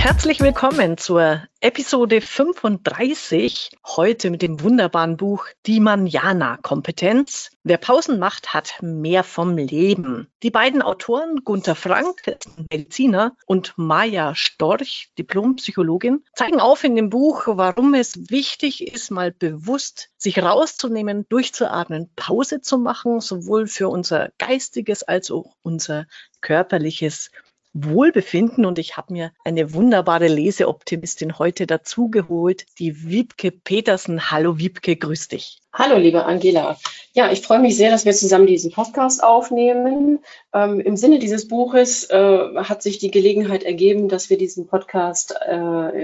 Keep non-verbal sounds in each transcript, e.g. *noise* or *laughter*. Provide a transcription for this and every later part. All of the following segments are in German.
Herzlich willkommen zur Episode 35. Heute mit dem wunderbaren Buch Die Manjana-Kompetenz. Wer Pausen macht, hat mehr vom Leben. Die beiden Autoren, Gunther Frank, Mediziner, und Maja Storch, Diplompsychologin, zeigen auf in dem Buch, warum es wichtig ist, mal bewusst sich rauszunehmen, durchzuatmen, Pause zu machen, sowohl für unser geistiges als auch unser körperliches Wohlbefinden und ich habe mir eine wunderbare Leseoptimistin heute dazugeholt, die Wiebke Petersen. Hallo Wiebke, grüß dich. Hallo, liebe Angela. Ja, ich freue mich sehr, dass wir zusammen diesen Podcast aufnehmen. Ähm, Im Sinne dieses Buches äh, hat sich die Gelegenheit ergeben, dass wir diesen Podcast äh,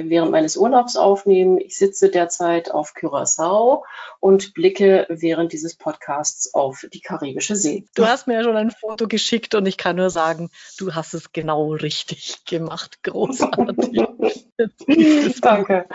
während meines Urlaubs aufnehmen. Ich sitze derzeit auf Curaçao und blicke während dieses Podcasts auf die karibische See. Du hast mir ja schon ein Foto geschickt und ich kann nur sagen, du hast es genau richtig gemacht. *laughs* Großartig. *laughs* Danke.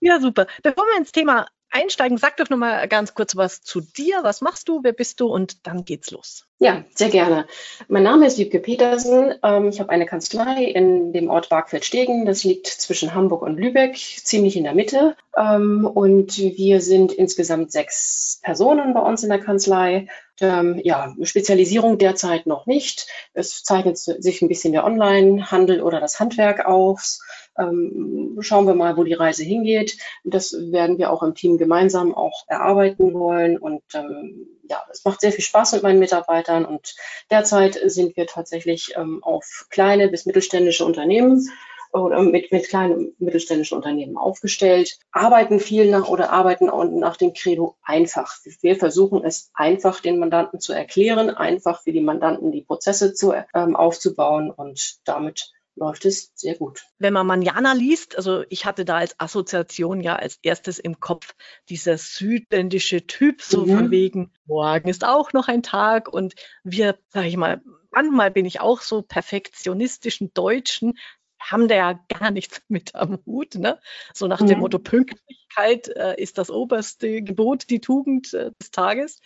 Ja, super. Bevor wir ins Thema einsteigen, sag doch nochmal ganz kurz was zu dir. Was machst du? Wer bist du? Und dann geht's los. Ja, sehr gerne. Mein Name ist Wiebke Petersen. Ähm, ich habe eine Kanzlei in dem Ort Bargfeld-Stegen. Das liegt zwischen Hamburg und Lübeck, ziemlich in der Mitte. Ähm, und wir sind insgesamt sechs Personen bei uns in der Kanzlei. Ähm, ja, Spezialisierung derzeit noch nicht. Es zeichnet sich ein bisschen der Online-Handel oder das Handwerk aus. Schauen wir mal, wo die Reise hingeht. Das werden wir auch im Team gemeinsam auch erarbeiten wollen. Und ja, es macht sehr viel Spaß mit meinen Mitarbeitern. Und derzeit sind wir tatsächlich ähm, auf kleine bis mittelständische Unternehmen oder mit, mit kleinen mittelständischen Unternehmen aufgestellt, arbeiten viel nach oder arbeiten nach dem Credo einfach. Wir versuchen es einfach den Mandanten zu erklären, einfach für die Mandanten die Prozesse zu, ähm, aufzubauen und damit läuft es sehr gut. Wenn man Manjana liest, also ich hatte da als Assoziation ja als erstes im Kopf dieser südländische Typ, so mhm. von wegen, morgen ist auch noch ein Tag und wir, sag ich mal, manchmal bin ich auch so perfektionistischen Deutschen, haben da ja gar nichts *laughs* mit am Hut. Ne? So nach mhm. dem Motto Pünktlichkeit äh, ist das oberste Gebot, die Tugend äh, des Tages.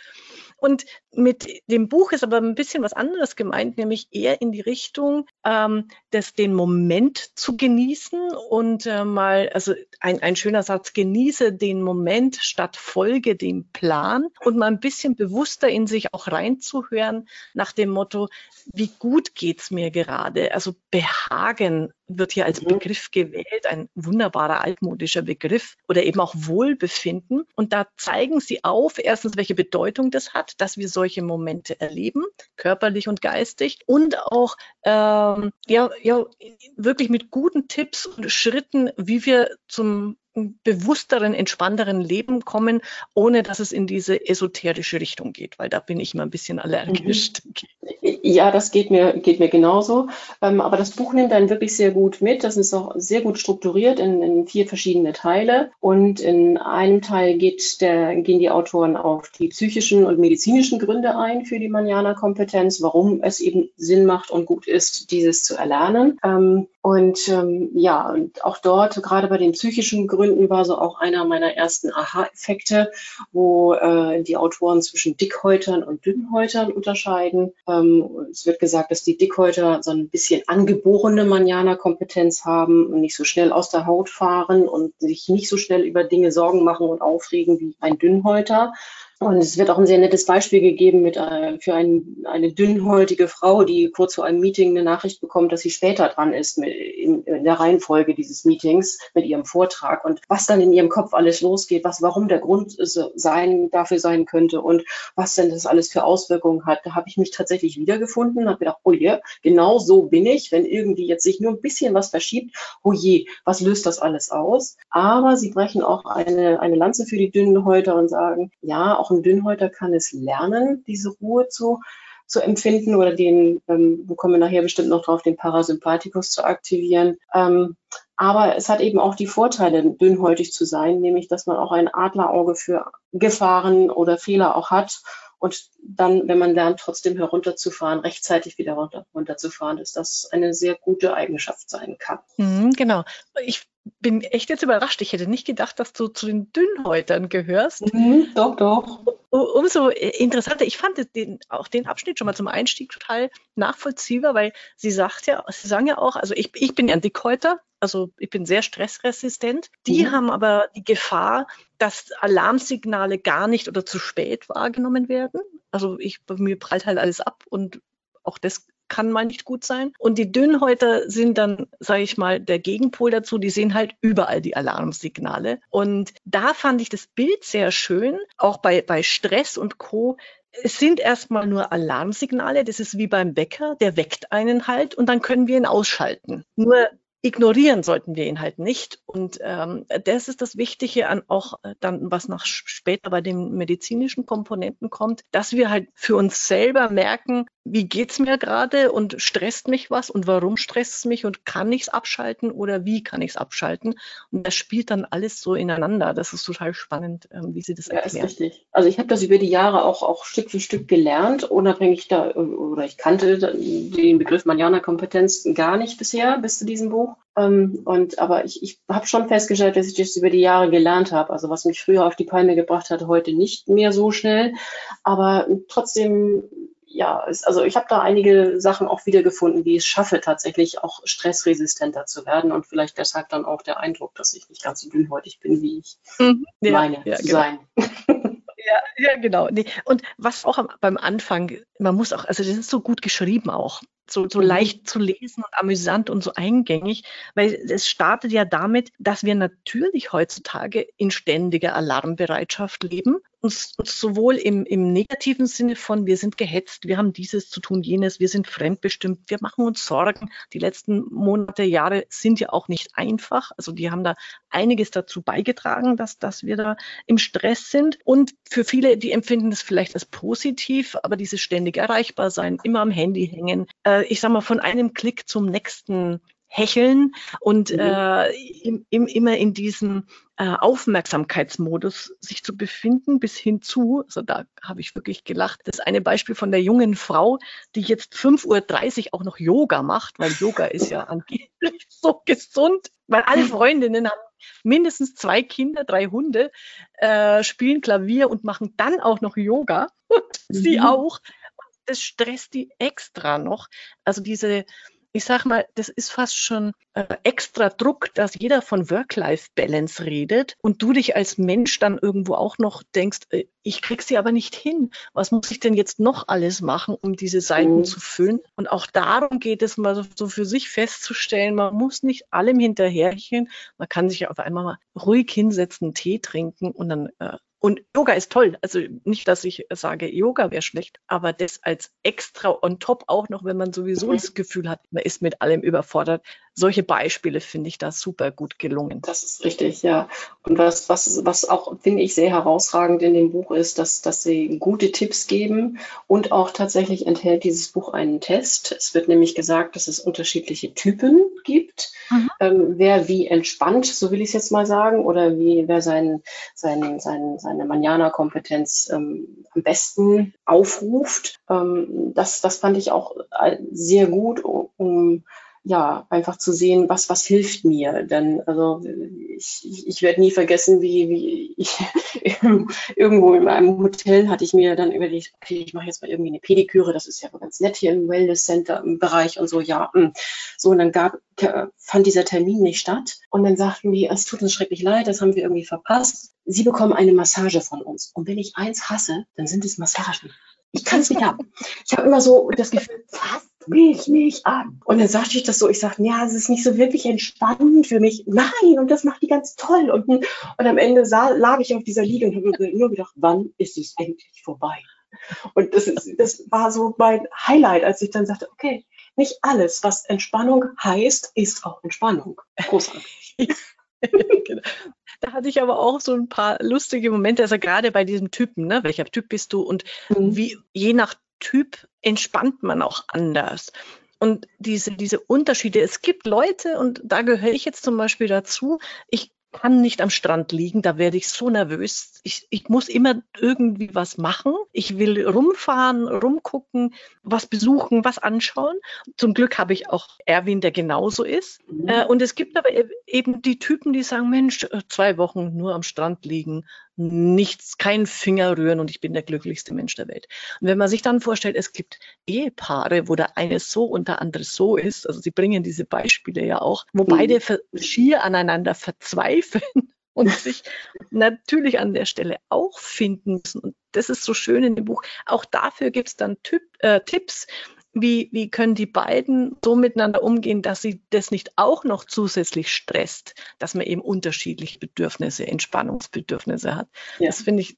Und mit dem Buch ist aber ein bisschen was anderes gemeint, nämlich eher in die Richtung, ähm, des, den Moment zu genießen und äh, mal, also ein, ein schöner Satz, genieße den Moment statt folge dem Plan und mal ein bisschen bewusster in sich auch reinzuhören nach dem Motto, wie gut geht's mir gerade? Also Behagen wird hier als mhm. Begriff gewählt, ein wunderbarer altmodischer Begriff oder eben auch Wohlbefinden. Und da zeigen sie auf, erstens, welche Bedeutung das hat, dass wir solche Momente erleben, körperlich und geistig und auch ähm, ja, ja, wirklich mit guten Tipps und Schritten, wie wir zum bewussteren, entspannteren Leben kommen, ohne dass es in diese esoterische Richtung geht, weil da bin ich immer ein bisschen allergisch. Mhm. Ja, das geht mir, geht mir genauso. Ähm, aber das Buch nimmt einen wirklich sehr gut mit. Das ist auch sehr gut strukturiert in, in vier verschiedene Teile. Und in einem Teil geht der, gehen die Autoren auf die psychischen und medizinischen Gründe ein für die Manjana-Kompetenz, warum es eben Sinn macht und gut ist, dieses zu erlernen. Ähm, und ähm, ja, auch dort, gerade bei den psychischen Gründen, Gründen war so auch einer meiner ersten Aha-Effekte, wo äh, die Autoren zwischen Dickhäutern und Dünnhäutern unterscheiden. Ähm, es wird gesagt, dass die Dickhäuter so ein bisschen angeborene Manjana-Kompetenz haben und nicht so schnell aus der Haut fahren und sich nicht so schnell über Dinge Sorgen machen und aufregen wie ein Dünnhäuter. Und es wird auch ein sehr nettes Beispiel gegeben mit, äh, für ein, eine dünnhäutige Frau, die kurz vor einem Meeting eine Nachricht bekommt, dass sie später dran ist mit, in, in, der Reihenfolge dieses Meetings mit ihrem Vortrag und was dann in ihrem Kopf alles losgeht, was, warum der Grund sein, dafür sein könnte und was denn das alles für Auswirkungen hat. Da habe ich mich tatsächlich wiedergefunden, habe gedacht, oh je, genau so bin ich, wenn irgendwie jetzt sich nur ein bisschen was verschiebt, oh je, was löst das alles aus? Aber sie brechen auch eine, eine Lanze für die dünnen Häuter und sagen, ja, auch ein Dünnhäuter kann es lernen, diese Ruhe zu, zu empfinden oder den, ähm, wir kommen nachher bestimmt noch drauf, den Parasympathikus zu aktivieren. Ähm, aber es hat eben auch die Vorteile, dünnhäutig zu sein, nämlich, dass man auch ein Adlerauge für Gefahren oder Fehler auch hat und dann, wenn man lernt, trotzdem herunterzufahren, rechtzeitig wieder runter, runterzufahren, dass das eine sehr gute Eigenschaft sein kann. Mhm, genau. Ich bin echt jetzt überrascht. Ich hätte nicht gedacht, dass du zu den Dünnhäutern gehörst. Mhm, doch, doch. Umso interessanter. Ich fand den, auch den Abschnitt schon mal zum Einstieg total nachvollziehbar, weil sie sagt ja, sie sagen ja auch, also ich, ich bin ja ein Dickhäuter, also ich bin sehr stressresistent. Die Mhm. haben aber die Gefahr, dass Alarmsignale gar nicht oder zu spät wahrgenommen werden. Also ich, bei mir prallt halt alles ab und auch das kann mal nicht gut sein. Und die Dünnhäuter sind dann, sage ich mal, der Gegenpol dazu. Die sehen halt überall die Alarmsignale. Und da fand ich das Bild sehr schön, auch bei, bei Stress und Co. Es sind erstmal nur Alarmsignale. Das ist wie beim Wecker. Der weckt einen halt und dann können wir ihn ausschalten. Nur ignorieren sollten wir ihn halt nicht. Und ähm, das ist das Wichtige an auch äh, dann, was nach später bei den medizinischen Komponenten kommt, dass wir halt für uns selber merken, wie geht's mir gerade und stresst mich was und warum stresst es mich und kann ich es abschalten oder wie kann ich es abschalten? Und das spielt dann alles so ineinander. Das ist total spannend, ähm, wie Sie das Ja, ist erklären. richtig. Also ich habe das über die Jahre auch, auch Stück für Stück gelernt, unabhängig da, oder ich kannte den Begriff Manjana-Kompetenz gar nicht bisher, bis zu diesem Buch. Ähm, und aber ich, ich habe schon festgestellt, dass ich das über die Jahre gelernt habe. Also was mich früher auf die Palme gebracht hat, heute nicht mehr so schnell. Aber trotzdem ja, ist, also ich habe da einige Sachen auch wiedergefunden, wie ich es schaffe, tatsächlich auch stressresistenter zu werden und vielleicht deshalb dann auch der Eindruck, dass ich nicht ganz so dünnhäutig bin, wie ich Mhm. Ja, meine ja, zu genau. sein. Ja, ja, genau. Nee. Und was auch am, beim Anfang, man muss auch, also das ist so gut geschrieben auch, so, so Mhm. leicht zu lesen und amüsant und so eingängig, weil es startet ja damit, dass wir natürlich heutzutage in ständiger Alarmbereitschaft leben. Und, s- und sowohl im, im negativen Sinne von, wir sind gehetzt, wir haben dieses zu tun, jenes, wir sind fremdbestimmt, wir machen uns Sorgen. Die letzten Monate, Jahre sind ja auch nicht einfach. Also die haben da einiges dazu beigetragen, dass, dass wir da im Stress sind. Und für viele, die empfinden das vielleicht als positiv, aber dieses ständig erreichbar sein, immer am Handy hängen, äh, ich sag mal, von einem Klick zum nächsten hecheln und Mhm. äh, im, im, immer in diesem äh, Aufmerksamkeitsmodus sich zu befinden, bis hin zu, also da habe ich wirklich gelacht, das eine Beispiel von der jungen Frau, die jetzt 5.30 Uhr auch noch Yoga macht, weil Yoga ist ja *laughs* angeblich so gesund, weil alle Freundinnen haben mindestens zwei Kinder, drei Hunde, äh, spielen Klavier und machen dann auch noch Yoga und sie Mhm. auch. Das stresst die extra noch. Also diese, ich sag mal, das ist fast schon äh, extra Druck, dass jeder von Work-Life-Balance redet und du dich als Mensch dann irgendwo auch noch denkst, äh, ich krieg sie aber nicht hin. Was muss ich denn jetzt noch alles machen, um diese Seiten Mhm. zu füllen? Und auch darum geht es mal so, so für sich festzustellen, man muss nicht allem hinterherchen. Man kann sich auf einmal mal ruhig hinsetzen, Tee trinken und dann äh, und Yoga ist toll. Also nicht, dass ich sage, Yoga wäre schlecht, aber das als extra on top auch noch, wenn man sowieso Mhm. *laughs* das Gefühl hat, man ist mit allem überfordert. Solche Beispiele finde ich da super gut gelungen. Das ist richtig, ja. Und was, was, was auch, finde ich, sehr herausragend in dem Buch ist, dass, dass sie gute Tipps geben und auch tatsächlich enthält dieses Buch einen Test. Es wird nämlich gesagt, dass es unterschiedliche Typen gibt. Mhm. Ähm, wer wie entspannt, so will ich es jetzt mal sagen, oder wie wer sein, sein, sein, seine Manjana-Kompetenz ähm, am besten aufruft. Ähm, das, das fand ich auch äh, sehr gut, um, um ja, einfach zu sehen, was, was hilft mir. Denn also ich, ich, werde nie vergessen, wie, wie ich *laughs* irgendwo in einem Hotel hatte ich mir dann überlegt, okay, ich mache jetzt mal irgendwie eine Pediküre, das ist ja ganz nett hier im Wellness Center im Bereich und so, ja. mh. So, und dann gab, fand dieser Termin nicht statt. Und dann sagten die, es tut uns schrecklich leid, das haben wir irgendwie verpasst. Sie bekommen eine Massage von uns. Und wenn ich eins hasse, dann sind es Massagen. Ich kann es nicht haben. Ich habe immer so das Gefühl, fasst mich nicht an. Und dann sagte ich das so, ich sagte, ja, es ist nicht so wirklich entspannend für mich. Nein, und das macht die ganz toll. Und, und am Ende sah, lag ich auf dieser Liege und habe nur gedacht, wann ist es endlich vorbei? Und das, ist, das war so mein Highlight, als ich dann sagte, okay, nicht alles, was Entspannung heißt, ist auch Entspannung. Großartig. genau. *laughs* Da hatte ich aber auch so ein paar lustige Momente, also gerade bei diesem Typen, ne? welcher Typ bist du und Mhm. wie je nach Typ entspannt man auch anders. Und diese, diese Unterschiede, es gibt Leute, und da gehöre ich jetzt zum Beispiel dazu, ich kann nicht am Strand liegen, da werde ich so nervös, Ich, ich muss immer irgendwie was machen. Ich will rumfahren, rumgucken, was besuchen, was anschauen. Zum Glück habe ich auch Erwin, der genauso ist. Mhm. Äh, und es gibt aber e-, eben die Typen, die sagen, Mensch, äh, zwei Wochen nur am Strand liegen, nichts, kein Finger rühren und ich bin der glücklichste Mensch der Welt. Und wenn man sich dann vorstellt, es gibt Ehepaare, wo der eine so und der andere so ist, also sie bringen diese Beispiele ja auch, wo mhm. beide schier aneinander verzweifeln *laughs* und sich natürlich an der Stelle auch finden müssen. Und das ist so schön in dem Buch. Auch dafür gibt es dann Typ, äh, Tipps, wie, wie können die beiden so miteinander umgehen, dass sie das nicht auch noch zusätzlich stresst, dass man eben unterschiedliche Bedürfnisse, Entspannungsbedürfnisse hat. Ja. Das finde ich,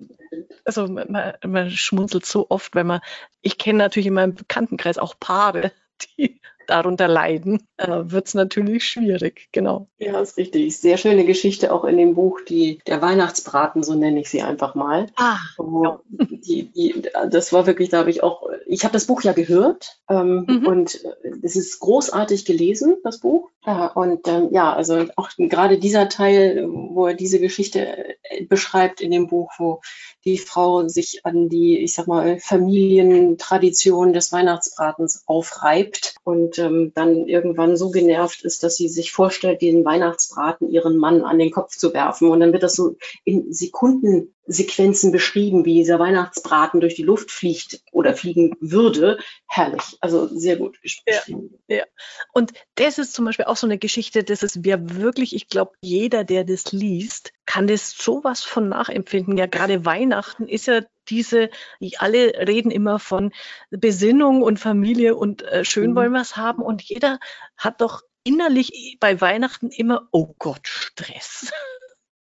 also man, man schmunzelt so oft, wenn man, ich kenne natürlich in meinem Bekanntenkreis auch Paare, *laughs* die darunter leiden, äh, wird es natürlich schwierig, genau. Ja, ist richtig. Sehr schöne Geschichte auch in dem Buch, die der Weihnachtsbraten, so nenne ich sie einfach mal. Ah, ja. die, die, das war wirklich, da habe ich auch, ich habe das Buch ja gehört ähm, mhm. und äh, es ist großartig gelesen, das Buch. Ja, und ähm, ja, also auch gerade dieser Teil, wo er diese Geschichte äh, beschreibt in dem Buch, wo die Frau sich an die, ich sag mal, Familientradition des Weihnachtsbratens aufreibt und ähm, dann irgendwann so genervt ist, dass sie sich vorstellt, den Weihnachtsbraten ihren Mann an den Kopf zu werfen. Und dann wird das so in Sekunden Sequenzen beschrieben, wie dieser Weihnachtsbraten durch die Luft fliegt oder fliegen würde. Herrlich, also sehr gut beschrieben. Ja, ja. Und das ist zum Beispiel auch so eine Geschichte, das ist wer wirklich, ich glaube, jeder, der das liest, kann das sowas von nachempfinden. Ja, gerade Weihnachten ist ja diese, alle reden immer von Besinnung und Familie und äh, schön mhm. wollen wir es haben und jeder hat doch innerlich bei Weihnachten immer, oh Gott, Stress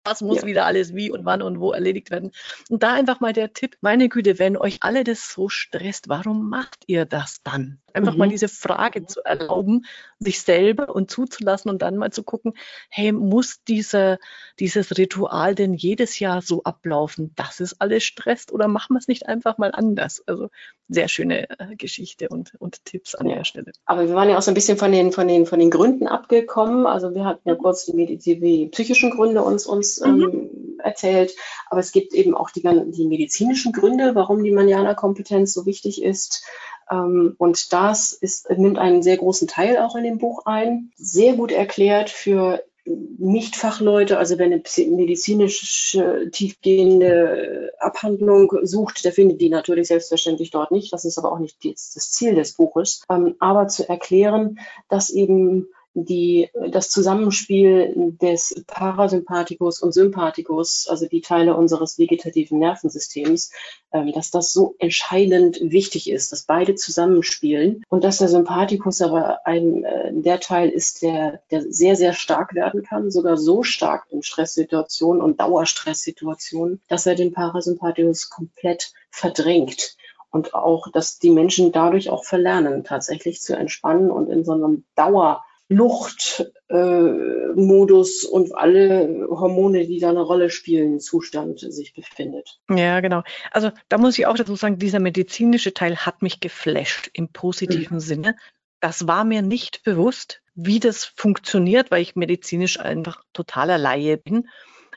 was muss ja. wieder alles wie und wann und wo erledigt werden. Und da einfach mal der Tipp, meine Güte, wenn euch alle das so stresst, warum macht ihr das dann? Einfach mhm. mal diese Frage zu erlauben, sich selber und zuzulassen und dann mal zu gucken, hey, muss dieser, dieses Ritual denn jedes Jahr so ablaufen, dass es alles stresst oder machen wir es nicht einfach mal anders? Also sehr schöne äh, Geschichte und, und Tipps an ja. der Stelle. Aber wir waren ja auch so ein bisschen von den, von den, von den Gründen abgekommen. Also wir hatten ja mhm. kurz die, die, die psychischen Gründe uns, uns mhm. ähm, erzählt, aber es gibt eben auch die, die medizinischen Gründe, warum die Manjana-Kompetenz so wichtig ist. Ähm, und das ist, nimmt einen sehr großen Teil auch in dem Buch ein. Sehr gut erklärt für Nichtfachleute, also wenn eine medizinische tiefgehende Abhandlung sucht, der findet die natürlich selbstverständlich dort nicht. Das ist aber auch nicht das Ziel des Buches. Ähm, aber zu erklären, dass eben die, das Zusammenspiel des Parasympathikus und Sympathikus, also die Teile unseres vegetativen Nervensystems, ähm, dass das so entscheidend wichtig ist, dass beide zusammenspielen. Und dass der Sympathikus aber ein, äh, der Teil ist, der, der sehr, sehr stark werden kann, sogar so stark in Stresssituationen und Dauerstresssituationen, dass er den Parasympathikus komplett verdrängt. Und auch, dass die Menschen dadurch auch verlernen, tatsächlich zu entspannen und in so einem Dauer Luchtmodus äh, und alle Hormone, die da eine Rolle spielen, Zustand sich befindet. Ja, genau. Also da muss ich auch dazu sagen, dieser medizinische Teil hat mich geflasht im positiven mhm. Sinne. Das war mir nicht bewusst, wie das funktioniert, weil ich medizinisch einfach totaler Laie bin.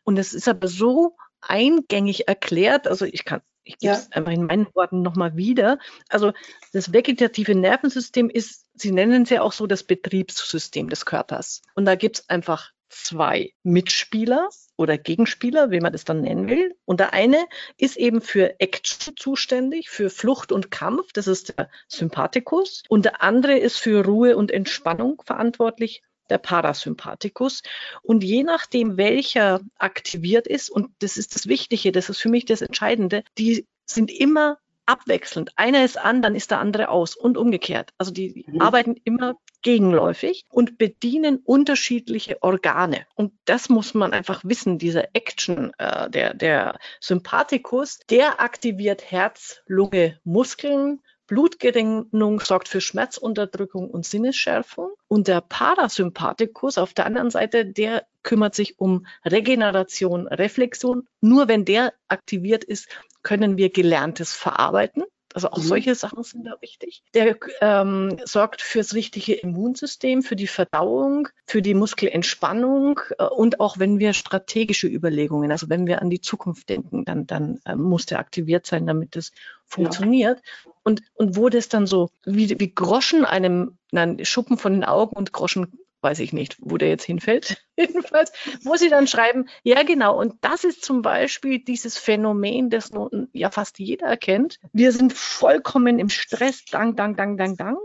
Und es ist aber so eingängig erklärt, also ich kann ich gebe es ja. einfach in meinen Worten nochmal wieder. Also das vegetative Nervensystem ist, Sie nennen es ja auch so das Betriebssystem des Körpers. Und da gibt es einfach zwei Mitspieler oder Gegenspieler, wie man das dann nennen will. Und der eine ist eben für Action zuständig, für Flucht und Kampf, das ist der Sympathikus. Und der andere ist für Ruhe und Entspannung verantwortlich, der Parasympathikus. Und je nachdem, welcher aktiviert ist, und das ist das Wichtige, das ist für mich das Entscheidende, die sind immer abwechselnd. Einer ist an, dann ist der andere aus und umgekehrt. Also die mhm. arbeiten immer gegenläufig und bedienen unterschiedliche Organe. Und das muss man einfach wissen, diese Action, äh, der, der Sympathikus, der aktiviert Herz, Lunge, Muskeln, Blutgerinnung sorgt für Schmerzunterdrückung und Sinnesschärfung. Und der Parasympathikus auf der anderen Seite, der kümmert sich um Regeneration, Reflexion. Nur wenn der aktiviert ist, können wir Gelerntes verarbeiten. Also auch mhm. solche Sachen sind da wichtig. Der ähm, sorgt fürs richtige Immunsystem, für die Verdauung, für die Muskelentspannung äh, und auch wenn wir strategische Überlegungen, also wenn wir an die Zukunft denken, dann, dann äh, muss der aktiviert sein, damit das funktioniert. Ja. Und, und wo das dann so wie, wie Groschen einem, nein, Schuppen von den Augen und Groschen weiß ich nicht, wo der jetzt hinfällt. *laughs* Jedenfalls, wo sie dann schreiben, ja genau, und das ist zum Beispiel dieses Phänomen, das nun ja fast jeder erkennt. Wir sind vollkommen im Stress, dank, dank, dank, dank, dank.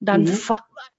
Dann, mhm.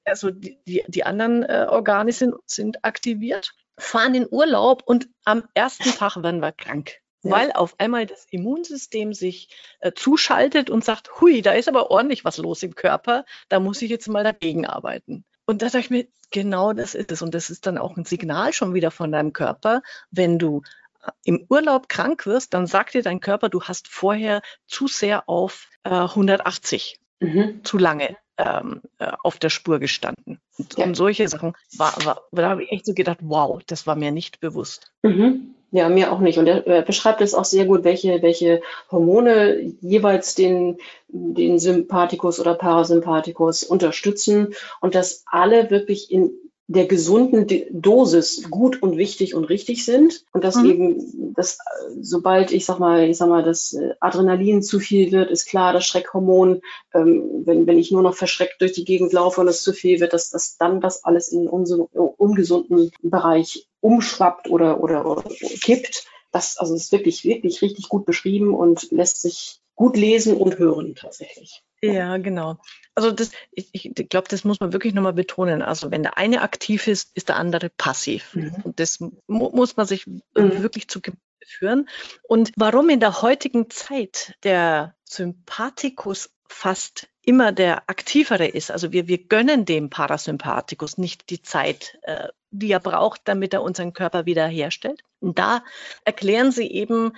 also die, die, die anderen äh, Organe sind, sind aktiviert, fahren in Urlaub und am ersten Tag werden wir krank. Ja. Weil auf einmal das Immunsystem sich äh, zuschaltet und sagt, hui, da ist aber ordentlich was los im Körper, da muss ich jetzt mal dagegen arbeiten. Und da dachte ich mir, genau das ist es. Und das ist dann auch ein Signal schon wieder von deinem Körper. Wenn du äh, im Urlaub krank wirst, dann sagt dir dein Körper, du hast vorher zu sehr auf äh, 180 mhm. zu lange ähm, äh, auf der Spur gestanden. Und, ja. und solche Sachen, war, war, da habe ich echt so gedacht, wow, das war mir nicht bewusst. Mhm. Ja, mir auch nicht. Und er beschreibt es auch sehr gut, welche, welche Hormone jeweils den, den Sympathikus oder Parasympathikus unterstützen und dass alle wirklich in der gesunden Dosis gut und wichtig und richtig sind und dass mhm. eben, dass sobald ich sag mal, ich sag mal, das äh, Adrenalin zu viel wird, ist klar, das Schreckhormon, ähm, wenn, wenn ich nur noch verschreckt durch die Gegend laufe und es zu viel wird, dass, dass dann das alles in einen ungesunden Bereich umschwappt oder, oder, oder kippt. Das also ist wirklich, wirklich richtig gut beschrieben und lässt sich gut lesen und hören tatsächlich. Ja, genau. Also das, ich, ich glaube, das muss man wirklich nochmal betonen. Also wenn der eine aktiv ist, ist der andere passiv. Mhm. Und das mu muss man sich mhm. wirklich zu führen. Und warum in der heutigen Zeit der Sympathikus fast immer der aktivere ist. Also wir, wir gönnen dem Parasympathikus nicht die Zeit, äh, die er braucht, damit er unseren Körper wiederherstellt. Und da erklären sie eben,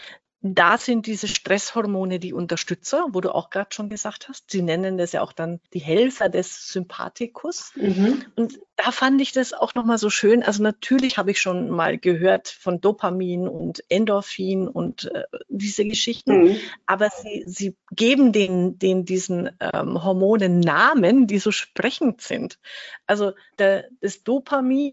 da sind diese Stresshormone die Unterstützer, wo du auch gerade schon gesagt hast. Sie nennen das ja auch dann die Helfer des Sympathikus. Mhm. Und da fand ich das auch nochmal so schön. Also natürlich habe ich schon mal gehört von Dopamin und Endorphin und äh, diese Geschichten, mhm. aber sie, sie geben den, den diesen ähm, Hormonen Namen, die so sprechend sind. Also der, das Dopamin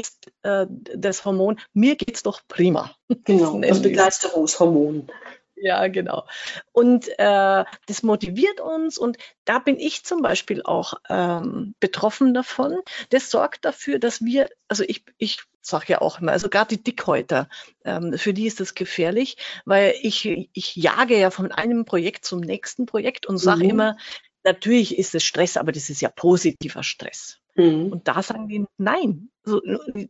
ist äh, das Hormon, mir geht's doch prima. Genau, *laughs* das Begeisterungshormon. Ja, genau. Und äh, das motiviert uns und da bin ich zum Beispiel auch ähm, betroffen davon. Das sorgt dafür, dass wir, also ich, ich sage ja auch immer, also gerade die Dickhäuter, ähm, für die ist das gefährlich, weil ich, ich jage ja von einem Projekt zum nächsten Projekt und sage mhm. immer, natürlich ist es Stress, aber das ist ja positiver Stress. Mhm. Und da sagen die, nein, also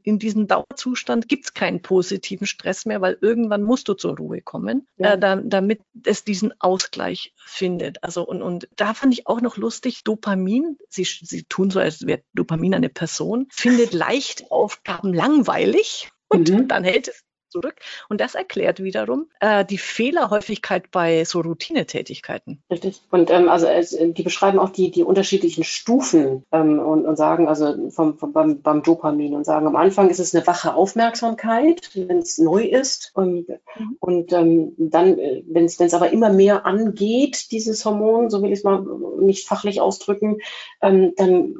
in diesem Dauerzustand gibt es keinen positiven Stress mehr, weil irgendwann musst du zur Ruhe kommen, ja. äh, da, damit es diesen Ausgleich findet. Also und, und da fand ich auch noch lustig, Dopamin, sie, sie tun so, als wäre Dopamin eine Person, findet *laughs* leicht Aufgaben langweilig und mhm. dann hält es zurück. Und das erklärt wiederum äh, die Fehlerhäufigkeit bei so Routinetätigkeiten. Richtig. Und ähm, also es, die beschreiben auch die, die unterschiedlichen Stufen ähm, und, und sagen, also vom, vom, beim, beim Dopamin und sagen, am Anfang ist es eine wache Aufmerksamkeit, wenn es neu ist. Und, mhm. und ähm, dann, äh, wenn es aber immer mehr angeht, dieses Hormon, so will ich es mal nicht fachlich ausdrücken, ähm, dann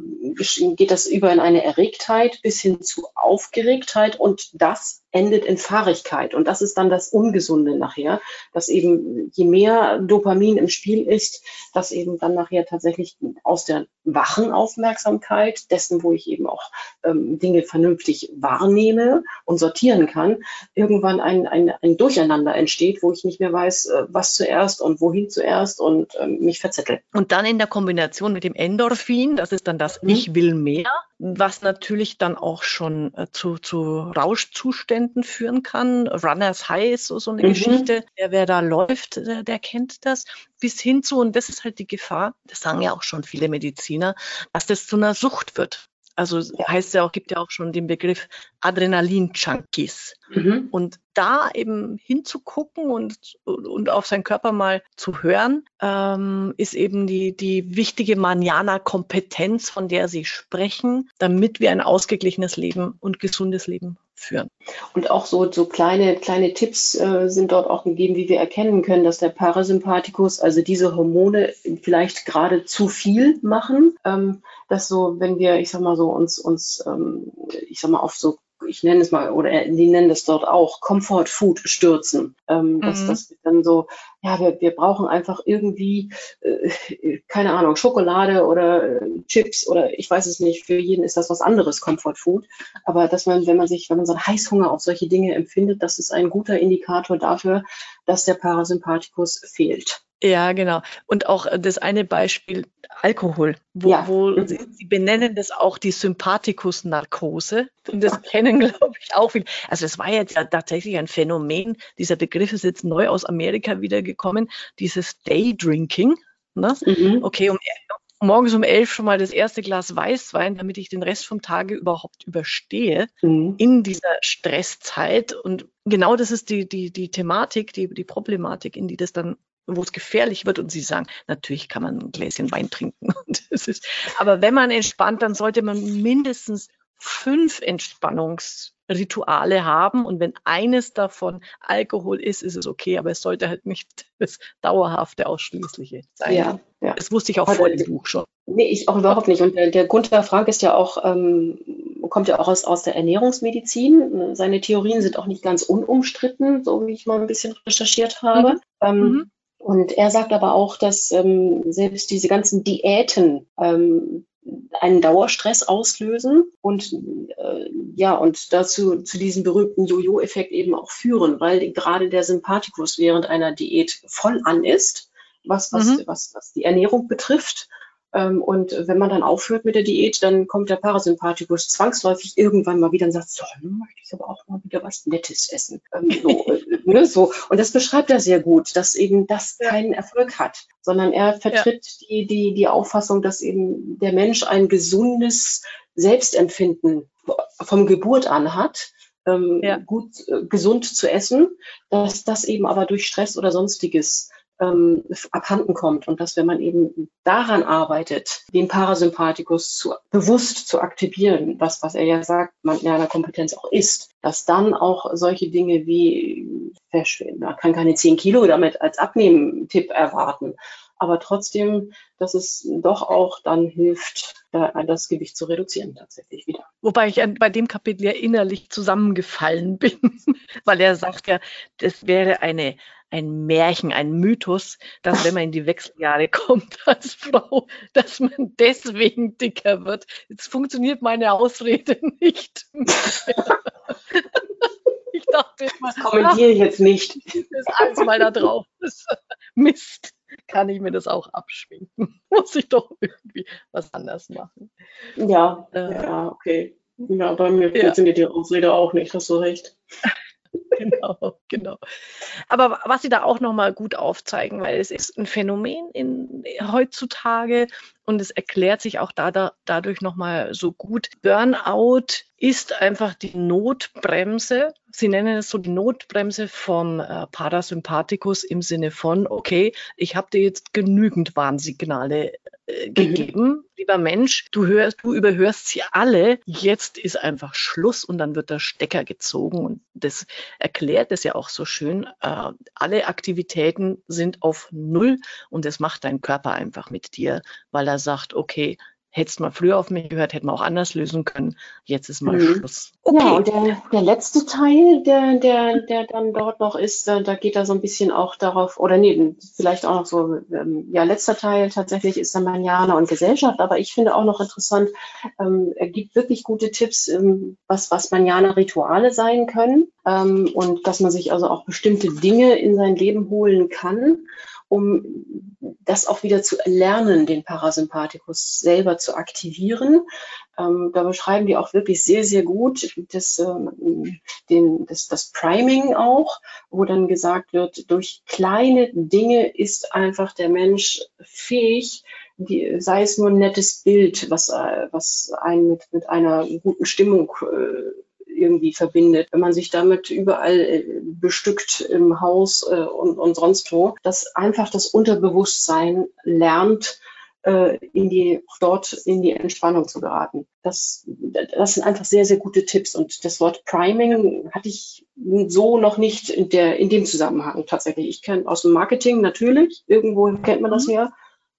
geht das über in eine Erregtheit bis hin zu Aufgeregtheit und das endet in Fahrigkeit. Und das ist dann das Ungesunde nachher, dass eben je mehr Dopamin im Spiel ist, dass eben dann nachher tatsächlich aus der wachen Aufmerksamkeit, dessen, wo ich eben auch ähm, Dinge vernünftig wahrnehme und sortieren kann, irgendwann ein, ein, ein Durcheinander entsteht, wo ich nicht mehr weiß, äh, was zuerst und wohin zuerst und ähm, mich verzettel. Und dann in der Kombination mit dem Endorphin, das ist dann das mhm. Ich will mehr, was natürlich dann auch schon äh, zu, zu Rauschzuständen führen kann. Runners High ist so, so eine mhm. Geschichte. Der, wer da läuft, der, der kennt das. Bis hin zu, und das ist halt die Gefahr, das sagen ja auch schon viele Mediziner, dass das zu einer Sucht wird. Also heißt ja auch, gibt ja auch schon den Begriff Adrenalin-Junkies. Mhm. Und da eben hinzugucken und, und auf seinen Körper mal zu hören, ähm, ist eben die, die wichtige Manjana-Kompetenz, von der Sie sprechen, damit wir ein ausgeglichenes Leben und gesundes Leben führen. Und auch so, so kleine, kleine Tipps äh, sind dort auch gegeben, wie wir erkennen können, dass der Parasympathikus, also diese Hormone vielleicht gerade zu viel machen. Ähm, dass so, wenn wir, ich sag mal so, uns, uns, ähm, ich sag mal, auf so ich nenne es mal, oder die nennen es dort auch, Comfort Food stürzen. Ähm, mhm. dass, dass dann so, ja, wir, wir brauchen einfach irgendwie, äh, keine Ahnung, Schokolade oder äh, Chips oder ich weiß es nicht, für jeden ist das was anderes, Comfort Food. Aber dass man, wenn man sich, wenn man so einen Heißhunger auf solche Dinge empfindet, das ist ein guter Indikator dafür, dass der Parasympathikus fehlt. Ja, genau. Und auch äh, das eine Beispiel Alkohol, wo, ja. wo mhm. sie, sie, benennen das auch die Sympathikus-Narkose. Und das kennen, *laughs* glaube ich, auch viele. Also es war jetzt ja tatsächlich ein Phänomen. Dieser Begriff ist jetzt neu aus Amerika wiedergekommen. Dieses Daydrinking. Ne? Mhm. Okay, um, morgens um elf schon mal das erste Glas Weißwein, damit ich den Rest vom Tage überhaupt überstehe mhm. in dieser Stresszeit. Und genau das ist die, die, die Thematik, die, die Problematik, in die das dann wo es gefährlich wird und sie sagen, natürlich kann man ein Gläschen Wein trinken. *laughs* ist, aber wenn man entspannt, dann sollte man mindestens fünf Entspannungsrituale haben und wenn eines davon Alkohol ist, ist es okay, aber es sollte halt nicht das dauerhafte Ausschließliche sein. Ja, ja. Das wusste ich auch vor dem Buch schon. Nee, ich auch überhaupt nicht. Und der, der Gunther Frank ist ja auch, ähm, kommt ja auch aus, aus der Ernährungsmedizin. Seine Theorien sind auch nicht ganz unumstritten, so wie ich mal ein bisschen recherchiert habe. Mhm. Ähm, mhm. Und er sagt aber auch, dass ähm, selbst diese ganzen Diäten ähm, einen Dauerstress auslösen und äh, ja und dazu zu diesem berühmten Jojo-Effekt eben auch führen, weil gerade der Sympathikus während einer Diät voll an ist, was was, mhm. was, was die Ernährung betrifft und wenn man dann aufhört mit der Diät, dann kommt der Parasympathikus zwangsläufig irgendwann mal wieder und sagt, so, nun möchte ich aber auch mal wieder was Nettes essen. Ähm, so, *laughs* äh, ne, so. Und das beschreibt er sehr gut, dass eben das keinen Erfolg hat, sondern er vertritt ja. die, die, die Auffassung, dass eben der Mensch ein gesundes Selbstempfinden vom Geburt an hat. Ähm, ja. gut äh, gesund zu essen, dass das eben aber durch Stress oder sonstiges ähm, abhanden kommt und dass wenn man eben daran arbeitet, den Parasympathikus zu, bewusst zu aktivieren, was, was er ja sagt, man ja eine Kompetenz auch ist, dass dann auch solche Dinge wie, man kann keine 10 Kilo damit als Abnehmen-Tipp erwarten, aber trotzdem, dass es doch auch dann hilft, das Gewicht zu reduzieren tatsächlich wieder. Wobei ich bei dem Kapitel ja innerlich zusammengefallen *laughs* bin, weil er sagt ja, das wäre eine ein Märchen, ein Mythos, dass wenn man in die Wechseljahre *laughs* kommt als Frau, dass man deswegen dicker wird. Jetzt funktioniert meine Ausrede nicht. ich dachte immer, das kommentiere ich jetzt nicht. Das alles mal da drauf ist. Mist, kann ich mir das auch abschminken? *laughs* Muss ich doch irgendwie was anders machen. Ja, äh, ja, okay. Ja, bei mir ja. funktioniert die Ausrede auch nicht, hast du recht. *laughs* genau, genau. Aber was Sie da auch nochmal gut aufzeigen, weil es ist ein Phänomen in, heutzutage und es erklärt sich auch da, da, dadurch nochmal so gut. Burnout ist einfach die Notbremse. Sie nennen es so die Notbremse vom äh, Parasympathikus im Sinne von, okay, ich habe dir jetzt genügend Warnsignale äh, mhm. gegeben, lieber Mensch, du hörst, du überhörst sie alle. Jetzt ist einfach Schluss und dann wird der Stecker gezogen und das erklärt es ja auch so schön. Äh, alle Aktivitäten sind auf Null und das macht dein Körper einfach mit dir, weil er sagt, okay, hättest mal früher auf mich gehört, hätten wir auch anders lösen können. Jetzt ist mal mhm. Schluss. Okay. Ja, und der, der letzte Teil, der, der, der dann dort noch ist, da, da geht er so ein bisschen auch darauf, oder nee, vielleicht auch noch so, ähm, ja, letzter Teil tatsächlich ist dann Manjana und Gesellschaft, aber ich finde auch noch interessant, ähm, er gibt wirklich gute Tipps, ähm, was, was Manjana-Rituale sein können ähm, und dass man sich also auch bestimmte Dinge in sein Leben holen kann um das auch wieder zu lernen, den Parasympathikus selber zu aktivieren. Ähm, da beschreiben die auch wirklich sehr, sehr gut das, ähm, den, das, das Priming auch, wo dann gesagt wird, durch kleine Dinge ist einfach der Mensch fähig, die, sei es nur ein nettes Bild, was, äh, was einen mit, mit einer guten Stimmung äh, irgendwie verbindet. Wenn man sich damit überall äh, bestückt im Haus äh, und, und sonst wo, dass einfach das Unterbewusstsein lernt, äh, in die, dort in die Entspannung zu geraten. Das, das sind einfach sehr, sehr gute Tipps. Und das Wort Priming hatte ich so noch nicht in, der, in dem Zusammenhang tatsächlich. Ich kenne aus dem Marketing natürlich, irgendwo kennt man das mhm. ja.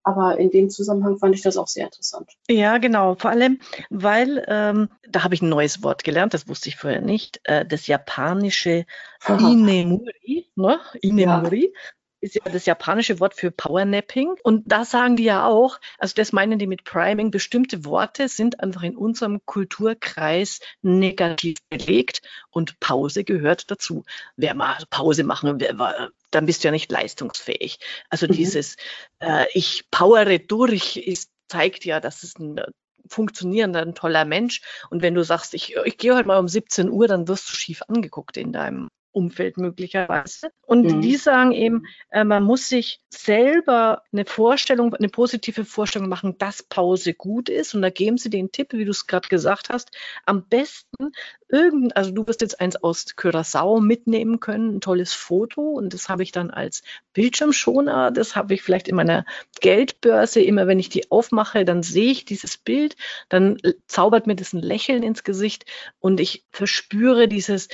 Aber in dem Zusammenhang fand ich das auch sehr interessant. Ja, genau. Vor allem, weil ähm, da habe ich ein neues Wort gelernt, das wusste ich vorher nicht. Äh, das japanische Inemuri, ne? Inemuri. Ja ist ja das japanische Wort für Powernapping. Und da sagen die ja auch, also das meinen die mit Priming, bestimmte Worte sind einfach in unserem Kulturkreis negativ belegt und Pause gehört dazu. Wer mal Pause machen, wer, dann bist du ja nicht leistungsfähig. Also mhm. dieses äh, Ich powere durch ist, zeigt ja, dass es ein funktionierender, ein toller Mensch. Und wenn du sagst, ich, ich gehe heute mal um 17 Uhr, dann wirst du schief angeguckt in deinem Umfeld möglicherweise. Und mhm. die sagen eben, äh, man muss sich selber eine Vorstellung, eine positive Vorstellung machen, dass Pause gut ist. Und da geben sie den Tipp, wie du es gerade gesagt hast, am besten irgend, also du wirst jetzt eins aus Curaçao mitnehmen können, ein tolles Foto. Und das habe ich dann als Bildschirmschoner. Das habe ich vielleicht in meiner Geldbörse. Immer wenn ich die aufmache, dann sehe ich dieses Bild. Dann zaubert mir das ein Lächeln ins Gesicht und ich verspüre dieses,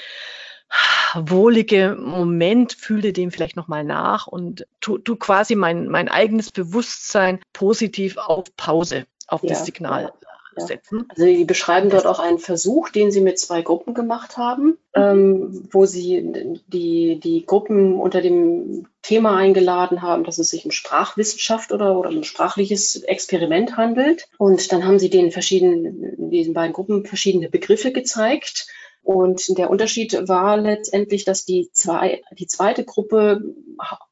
wohlige Moment, fühle dem vielleicht nochmal nach und tu, tu quasi mein, mein eigenes Bewusstsein positiv auf Pause, auf ja, das Signal ja, setzen. Also die beschreiben dort auch einen Versuch, den sie mit zwei Gruppen gemacht haben, mhm. ähm, wo sie die, die Gruppen unter dem Thema eingeladen haben, dass es sich um Sprachwissenschaft oder, oder um sprachliches Experiment handelt. Und dann haben sie den verschiedenen, diesen beiden Gruppen verschiedene Begriffe gezeigt und der Unterschied war letztendlich, dass die, zwei, die zweite Gruppe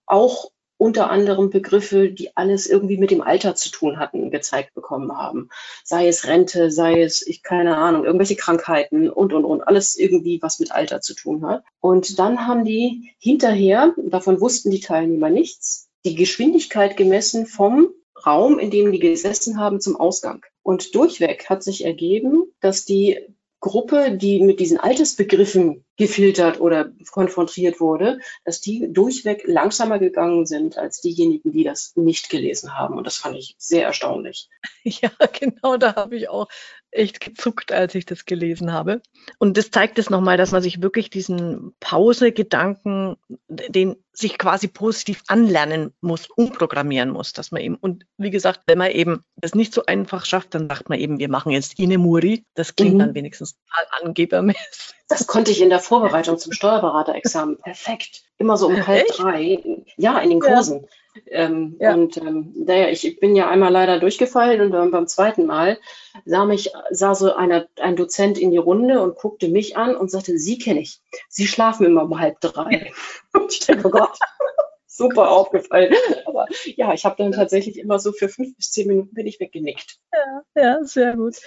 auch unter anderem Begriffe, die alles irgendwie mit dem Alter zu tun hatten, gezeigt bekommen haben. Sei es Rente, sei es, ich keine Ahnung, irgendwelche Krankheiten und, und, und, alles irgendwie, was mit Alter zu tun hat. Und dann haben die hinterher, davon wussten die Teilnehmer nichts, die Geschwindigkeit gemessen vom Raum, in dem die gesessen haben, zum Ausgang. Und durchweg hat sich ergeben, dass die Gruppe, die mit diesen Altersbegriffen gefiltert oder konfrontiert wurde, dass die durchweg langsamer gegangen sind als diejenigen, die das nicht gelesen haben. Und das fand ich sehr erstaunlich. *laughs* Ja, genau, da habe ich auch echt gezuckt, als ich das gelesen habe. Und das zeigt es nochmal, dass man sich wirklich diesen Pause-Gedanken, den sich quasi positiv anlernen muss, umprogrammieren muss, dass man eben, und wie gesagt, wenn man eben das nicht so einfach schafft, dann sagt man eben, wir machen jetzt Inemuri. Das klingt mhm. dann wenigstens total angebermäßig. Das konnte ich in der Vorbereitung zum Steuerberaterexamen perfekt. Immer so um halb Echt? drei. Ja, in den Kursen. Ja. Ähm, ja. Und ähm, naja, ich bin ja einmal leider durchgefallen und dann beim zweiten Mal sah mich, sah so einer, ein Dozent in die Runde und guckte mich an und sagte, Sie kenne ich. Sie schlafen immer um halb drei. *laughs* und ich denke, oh Gott, super aufgefallen. *laughs* Aber ja, ich habe dann tatsächlich immer so für fünf bis zehn Minuten bin ich weggenickt. Ja, ja, sehr gut.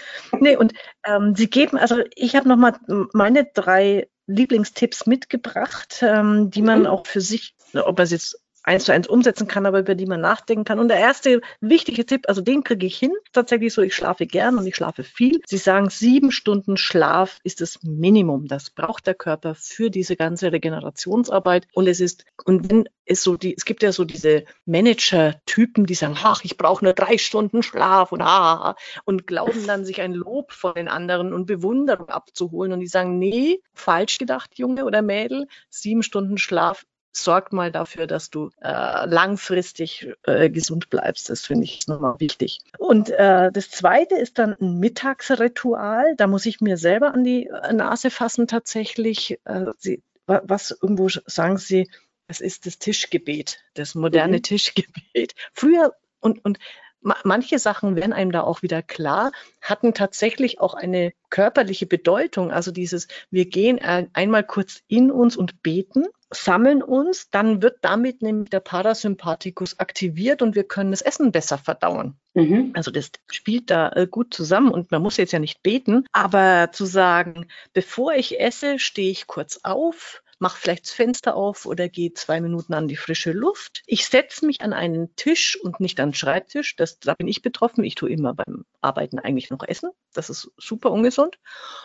Nee, und ähm, Sie geben, also ich habe nochmal meine drei Lieblingstipps mitgebracht, ähm, die man mhm. auch für sich, ob man es jetzt eins zu eins umsetzen kann, aber über die man nachdenken kann. Und der erste wichtige Tipp, also den kriege ich hin, tatsächlich so, ich schlafe gern und ich schlafe viel. Sie sagen, sieben Stunden Schlaf ist das Minimum. Das braucht der Körper für diese ganze Regenerationsarbeit. Und es ist, und wenn es so die, es gibt ja so diese Manager-Typen, die sagen, ach, ich brauche nur drei Stunden Schlaf und ah, und glauben dann, sich ein Lob von den anderen und Bewunderung abzuholen. Und die sagen, nee, falsch gedacht, Junge oder Mädel, sieben Stunden Schlaf sorgt mal dafür, dass du äh, langfristig äh, gesund bleibst. Das finde ich nochmal wichtig. Und äh, das Zweite ist dann ein Mittagsritual. Da muss ich mir selber an die äh, Nase fassen tatsächlich. Äh, Sie, was irgendwo sagen Sie, es ist das Tischgebet, das moderne mhm. Tischgebet. Früher und, und manche Sachen werden einem da auch wieder klar, hatten tatsächlich auch eine körperliche Bedeutung. Also dieses, wir gehen einmal kurz in uns und beten sammeln uns, dann wird damit nämlich der Parasympathikus aktiviert und wir können das Essen besser verdauen. Mhm. Also das spielt da äh, gut zusammen und man muss jetzt ja nicht beten, aber zu sagen, bevor ich esse, stehe ich kurz auf, mache vielleicht das Fenster auf oder gehe zwei Minuten an die frische Luft. Ich setze mich an einen Tisch und nicht an den Schreibtisch. Das, da bin ich betroffen. Ich tue immer beim Arbeiten eigentlich noch essen. Das ist super ungesund.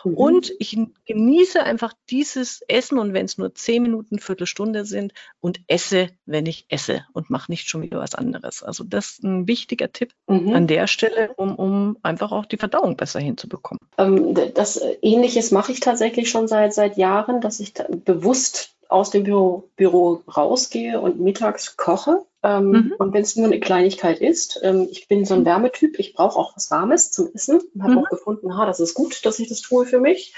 Mhm. Und ich genieße einfach dieses Essen und wenn es nur zehn Minuten, Viertelstunde sind und esse, wenn ich esse und mache nicht schon wieder was anderes. Also das ist ein wichtiger Tipp mhm. an der Stelle, um, um einfach auch die Verdauung besser hinzubekommen. Ähm, das äh, Ähnliches mache ich tatsächlich schon seit, seit Jahren, dass ich bewusst aus dem Büro, Büro rausgehe und mittags koche. Ähm, mhm. Und wenn es nur eine Kleinigkeit ist, ähm, ich bin so ein Wärmetyp, ich brauche auch was Warmes zum Essen und habe mhm. auch gefunden, ha, das ist gut, dass ich das tue für mich.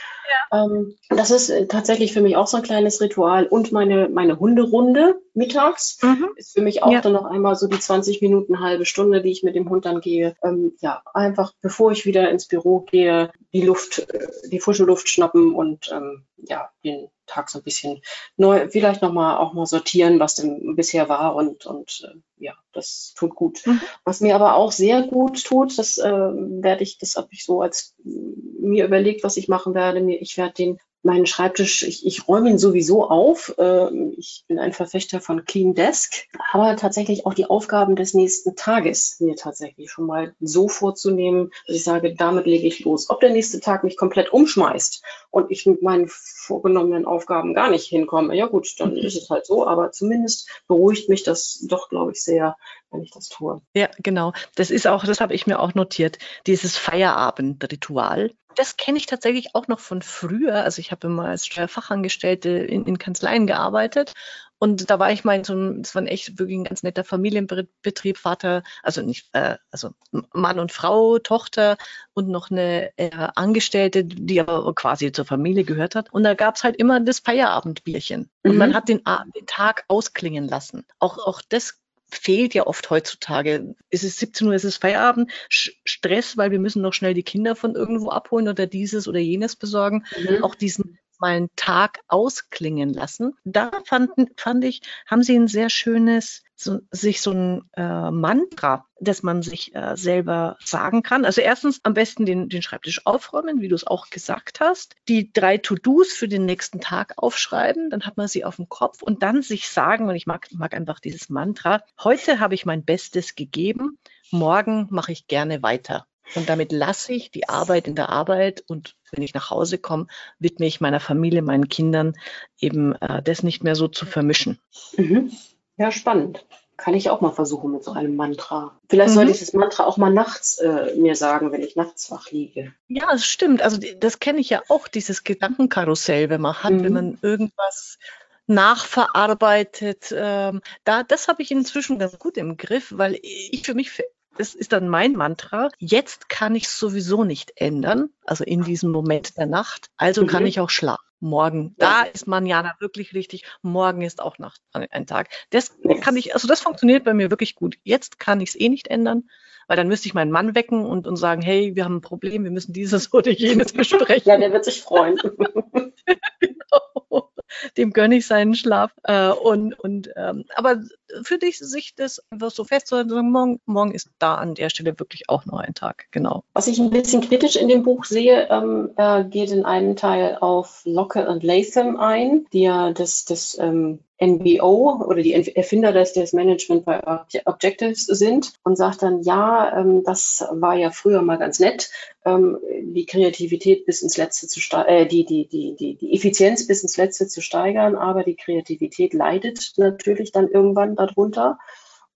Ja. Ähm, das ist äh, tatsächlich für mich auch so ein kleines Ritual. Und meine, meine Hunderunde mittags mhm. ist für mich auch ja. dann noch einmal so die 20 Minuten, halbe Stunde, die ich mit dem Hund dann gehe. Ähm, ja, einfach bevor ich wieder ins Büro gehe, die Luft, äh, die frische Luft schnappen und ähm, ja, den Tag so ein bisschen neu, vielleicht nochmal auch mal sortieren, was denn bisher war und, und äh, ja, das tut gut. Mhm. Was mir aber auch sehr gut tut, das äh, werde ich, das habe ich so als mir überlegt, was ich machen werde. Mir, ich werde den meinen Schreibtisch, ich, ich räume ihn sowieso auf. Äh, ich bin ein Verfechter von Clean Desk, aber tatsächlich auch die Aufgaben des nächsten Tages mir tatsächlich schon mal so vorzunehmen, dass ich sage, damit lege ich los. Ob der nächste Tag mich komplett umschmeißt und ich mit meinen vorgenommenen Aufgaben gar nicht hinkomme, ja gut, dann ist es halt so, aber zumindest beruhigt mich das doch, glaube ich, sehr, wenn ich das tue. Ja, genau. Das ist auch, das habe ich mir auch notiert, dieses Feierabendritual das kenne ich tatsächlich auch noch von früher. Also ich habe immer als Steuerfachangestellte in, in Kanzleien gearbeitet und da war ich mal in so einem, das war ein echt wirklich ein ganz netter Familienbetrieb, Vater, also nicht, äh, also Mann und Frau, Tochter und noch eine äh, Angestellte, die aber quasi zur Familie gehört hat. Und da gab es halt immer das Feierabendbierchen. Und mhm. man hat den, den Tag ausklingen lassen. Auch, auch das fehlt ja oft heutzutage. Es ist 17 Uhr, es ist Feierabend, Stress, weil wir müssen noch schnell die Kinder von irgendwo abholen oder dieses oder jenes besorgen. Mhm. Auch diesen mal einen Tag ausklingen lassen. Da fand, fand ich, haben sie ein sehr schönes, so, sich so ein äh, Mantra, das man sich äh, selber sagen kann. Also erstens am besten den, den Schreibtisch aufräumen, wie du es auch gesagt hast. Die drei To-Dos für den nächsten Tag aufschreiben, dann hat man sie auf dem Kopf und dann sich sagen, und ich mag, mag einfach dieses Mantra, heute habe ich mein Bestes gegeben, morgen mache ich gerne weiter. Und damit lasse ich die Arbeit in der Arbeit und wenn ich nach Hause komme, widme ich meiner Familie, meinen Kindern eben äh, das nicht mehr so zu vermischen. Mhm. Ja, spannend. Kann ich auch mal versuchen mit so einem Mantra. Vielleicht mhm. sollte ich das Mantra auch mal nachts äh, mir sagen, wenn ich nachts wach liege. Ja, das stimmt. Also das kenne ich ja auch, dieses Gedankenkarussell, wenn man hat, mhm. wenn man irgendwas nachverarbeitet. Ähm, da, das habe ich inzwischen ganz gut im Griff, weil ich für mich das ist dann mein Mantra. Jetzt kann ich es sowieso nicht ändern, also in diesem Moment der Nacht. Also mhm. kann ich auch schlafen. Morgen, da ist Manjana wirklich richtig. Morgen ist auch Nacht ein Tag. Das kann ich, also das funktioniert bei mir wirklich gut. Jetzt kann ich es eh nicht ändern, weil dann müsste ich meinen Mann wecken und, und sagen, hey, wir haben ein Problem, wir müssen dieses *laughs* oder jenes besprechen. ja, der wird sich freuen. *laughs* *laughs* genau dem gönne ich seinen Schlaf. Äh, und, und, ähm, aber für dich sich das einfach so festzuhalten, morgen, morgen ist da an der Stelle wirklich auch noch ein Tag, genau. Was ich ein bisschen kritisch in dem Buch sehe, ähm, er geht in einem Teil auf Locke und Latham ein, die ja das, das ähm, NBO oder die Erfinder des, des Management by Objectives sind und sagt dann, ja, ähm, das war ja früher mal ganz nett, ähm, die Kreativität bis ins Letzte zu äh, die, die, die, die, die Effizienz bis ins Letzte zu steigern, aber die Kreativität leidet natürlich dann irgendwann darunter.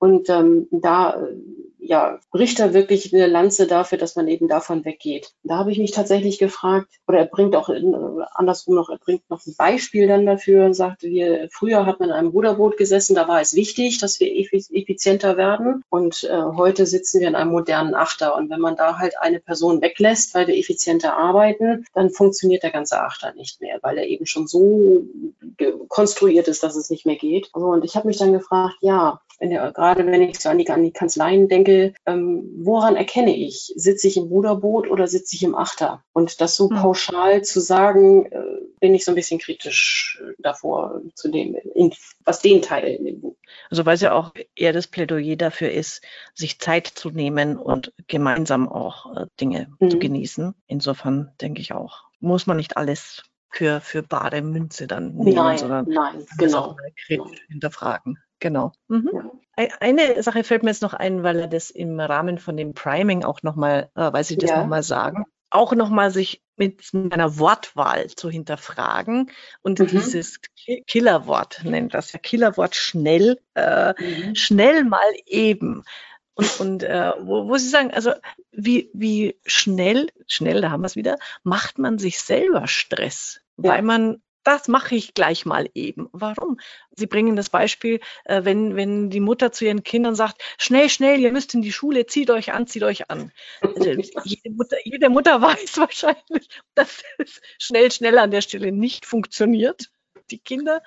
Und ähm, da äh, ja, bricht er wirklich eine Lanze dafür, dass man eben davon weggeht. Da habe ich mich tatsächlich gefragt, oder er bringt auch in, andersrum noch, er bringt noch ein Beispiel dann dafür und sagt, wir, früher hat man in einem Ruderboot gesessen, da war es wichtig, dass wir effizienter werden. Und äh, heute sitzen wir in einem modernen Achter. Und wenn man da halt eine Person weglässt, weil wir effizienter arbeiten, dann funktioniert der ganze Achter nicht mehr, weil er eben schon so konstruiert ist, dass es nicht mehr geht. Also, und ich habe mich dann gefragt, ja, wenn der, gerade wenn ich so an die, an die Kanzleien denke, ähm, woran erkenne ich, sitze ich im Ruderboot oder sitze ich im Achter? Und das so hm. pauschal zu sagen, äh, bin ich so ein bisschen kritisch äh, davor, zu dem, in, was den Teil in dem Buch. Also weil es ja auch eher das Plädoyer dafür ist, sich Zeit zu nehmen und gemeinsam auch äh, Dinge mhm. zu genießen. Insofern denke ich auch, muss man nicht alles für, für bare Münze dann nehmen, Nein, sondern nein, genau. kritisch Genau. hinterfragen. Genau. Mhm. Ja. Ei- Eine Sache fällt mir jetzt noch ein, weil er das im Rahmen von dem Priming auch nochmal, äh, weil Sie das Ja. nochmal sagen, auch nochmal sich mit meiner Wortwahl zu hinterfragen und Mhm. dieses Ki- Killerwort nennt das ja Killerwort schnell, äh, Mhm. schnell mal eben. Und, und äh, wo, wo Sie sagen, also wie, wie schnell, schnell, da haben wir es wieder, macht man sich selber Stress, Ja. weil man, das mache ich gleich mal eben. Warum? Sie bringen das Beispiel, äh, wenn, wenn die Mutter zu ihren Kindern sagt, schnell, schnell, ihr müsst in die Schule, zieht euch an, zieht euch an. Also *laughs* jede, Mutter, jede Mutter *laughs* weiß wahrscheinlich, dass es schnell, schnell an der Stelle nicht funktioniert. Die Kinder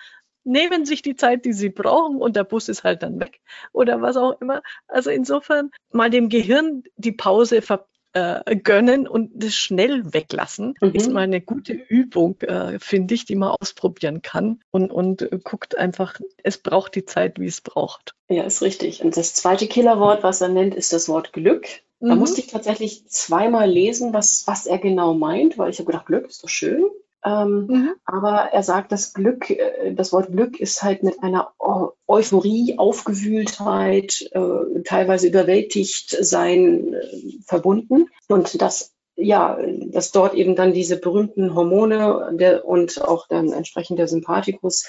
nehmen sich die Zeit, die sie brauchen und der Bus ist halt dann weg oder was auch immer. Also insofern mal dem Gehirn die Pause ver äh, gönnen und das schnell weglassen, Mhm. ist mal eine gute Übung, äh, finde ich, die man ausprobieren kann und, und äh, guckt einfach, es braucht die Zeit, wie es braucht. Ja, ist richtig. Und das zweite Killerwort, was er nennt, ist das Wort Glück. Da Mhm. musste ich tatsächlich zweimal lesen, was, was er genau meint, weil ich habe gedacht, Glück ist doch schön. Ähm, Mhm. aber er sagt, das Glück, äh, das Wort Glück ist halt mit einer Eu- Euphorie, Aufgewühltheit, äh, teilweise überwältigt sein äh, verbunden. Und das ja, dass dort eben dann diese berühmten Hormone der, und auch dann entsprechend der Sympathikus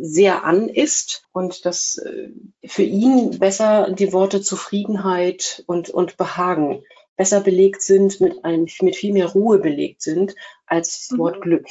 sehr an ist und dass äh, für ihn besser die Worte Zufriedenheit und, und Behagen besser belegt sind, mit, einem, mit viel mehr Ruhe belegt sind als das Mhm. Wort Glück.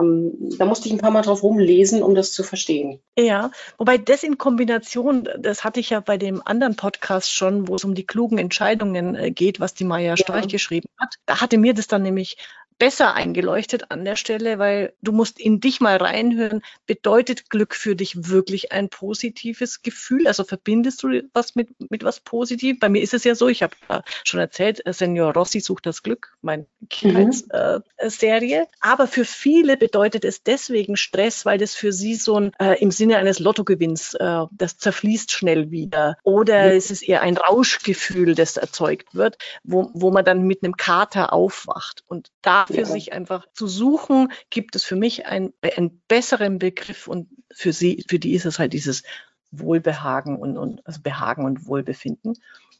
Ähm, da musste ich ein paar Mal drauf rumlesen, um das zu verstehen. Ja, wobei das in Kombination, das hatte ich ja bei dem anderen Podcast schon, wo es um die klugen Entscheidungen äh, geht, was die Maya Streich geschrieben hat. Da hatte mir das dann nämlich besser eingeleuchtet an der Stelle, weil du musst in dich mal reinhören. Bedeutet Glück für dich wirklich ein positives Gefühl? Also verbindest du was mit, mit was positiv? Bei mir ist es ja so, ich habe äh, schon erzählt, äh, Senior Rossi sucht das Glück, meine Kindheitsserie. Äh, Serie. Aber für viele bedeutet es deswegen Stress, weil das für sie so ein äh, im Sinne eines Lottogewinns, äh, das zerfließt schnell wieder. Oder Ja. es ist eher ein Rauschgefühl, das erzeugt wird, wo, wo man dann mit einem Kater aufwacht. Und dafür Ja. sich einfach zu suchen, gibt es für mich ein, einen besseren Begriff und für sie, für die ist es halt dieses Wohlbehagen und, und also Behagen und Wohlbefinden,